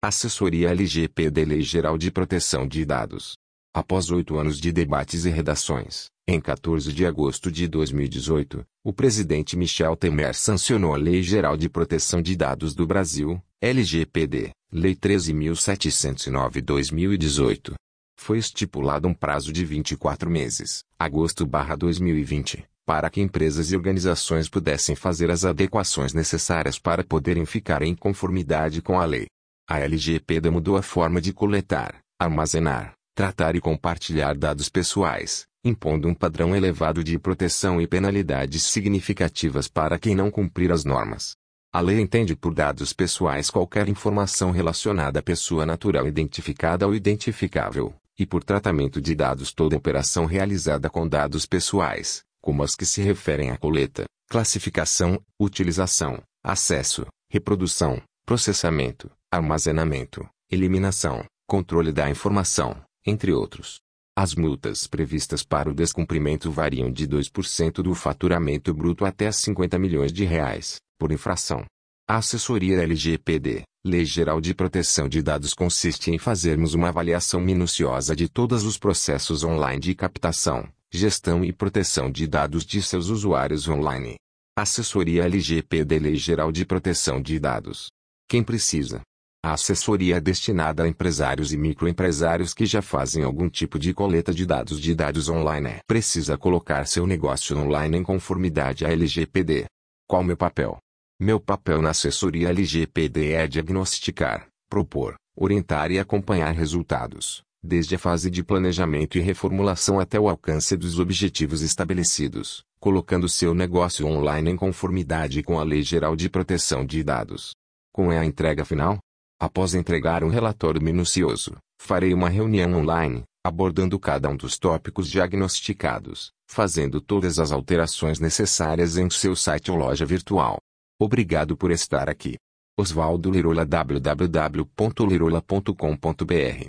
Assessoria LGPD Lei Geral de Proteção de Dados. Após oito anos de debates e redações, em 14 de agosto de 2018, o presidente Michel Temer sancionou a Lei Geral de Proteção de Dados do Brasil, LGPD, Lei 13.709-2018. Foi estipulado um prazo de 24 meses, agosto-2020, para que empresas e organizações pudessem fazer as adequações necessárias para poderem ficar em conformidade com a lei. A LGPD mudou a forma de coletar, armazenar, tratar e compartilhar dados pessoais, impondo um padrão elevado de proteção e penalidades significativas para quem não cumprir as normas. A lei entende por dados pessoais qualquer informação relacionada à pessoa natural identificada ou identificável, e por tratamento de dados toda operação realizada com dados pessoais, como as que se referem à coleta, classificação, utilização, acesso, reprodução, processamento, armazenamento, eliminação, controle da informação, entre outros. As multas previstas para o descumprimento variam de 2% do faturamento bruto até 50 milhões de reais, por infração. A assessoria LGPD, Lei Geral de Proteção de Dados consiste em fazermos uma avaliação minuciosa de todos os processos online de captação, gestão e proteção de dados de seus usuários online. Assessoria LGPD Lei Geral de Proteção de Dados. Quem precisa? A assessoria é destinada a empresários e microempresários que já fazem algum tipo de coleta de dados de dados online. Precisa colocar seu negócio online em conformidade à LGPD. Qual meu papel? Meu papel na assessoria LGPD é diagnosticar, propor, orientar e acompanhar resultados, desde a fase de planejamento e reformulação até o alcance dos objetivos estabelecidos, colocando seu negócio online em conformidade com a Lei Geral de Proteção de Dados. Com a entrega final? Após entregar um relatório minucioso, farei uma reunião online, abordando cada um dos tópicos diagnosticados, fazendo todas as alterações necessárias em seu site ou loja virtual. Obrigado por estar aqui. Oswaldo Lirola www.lirola.com.br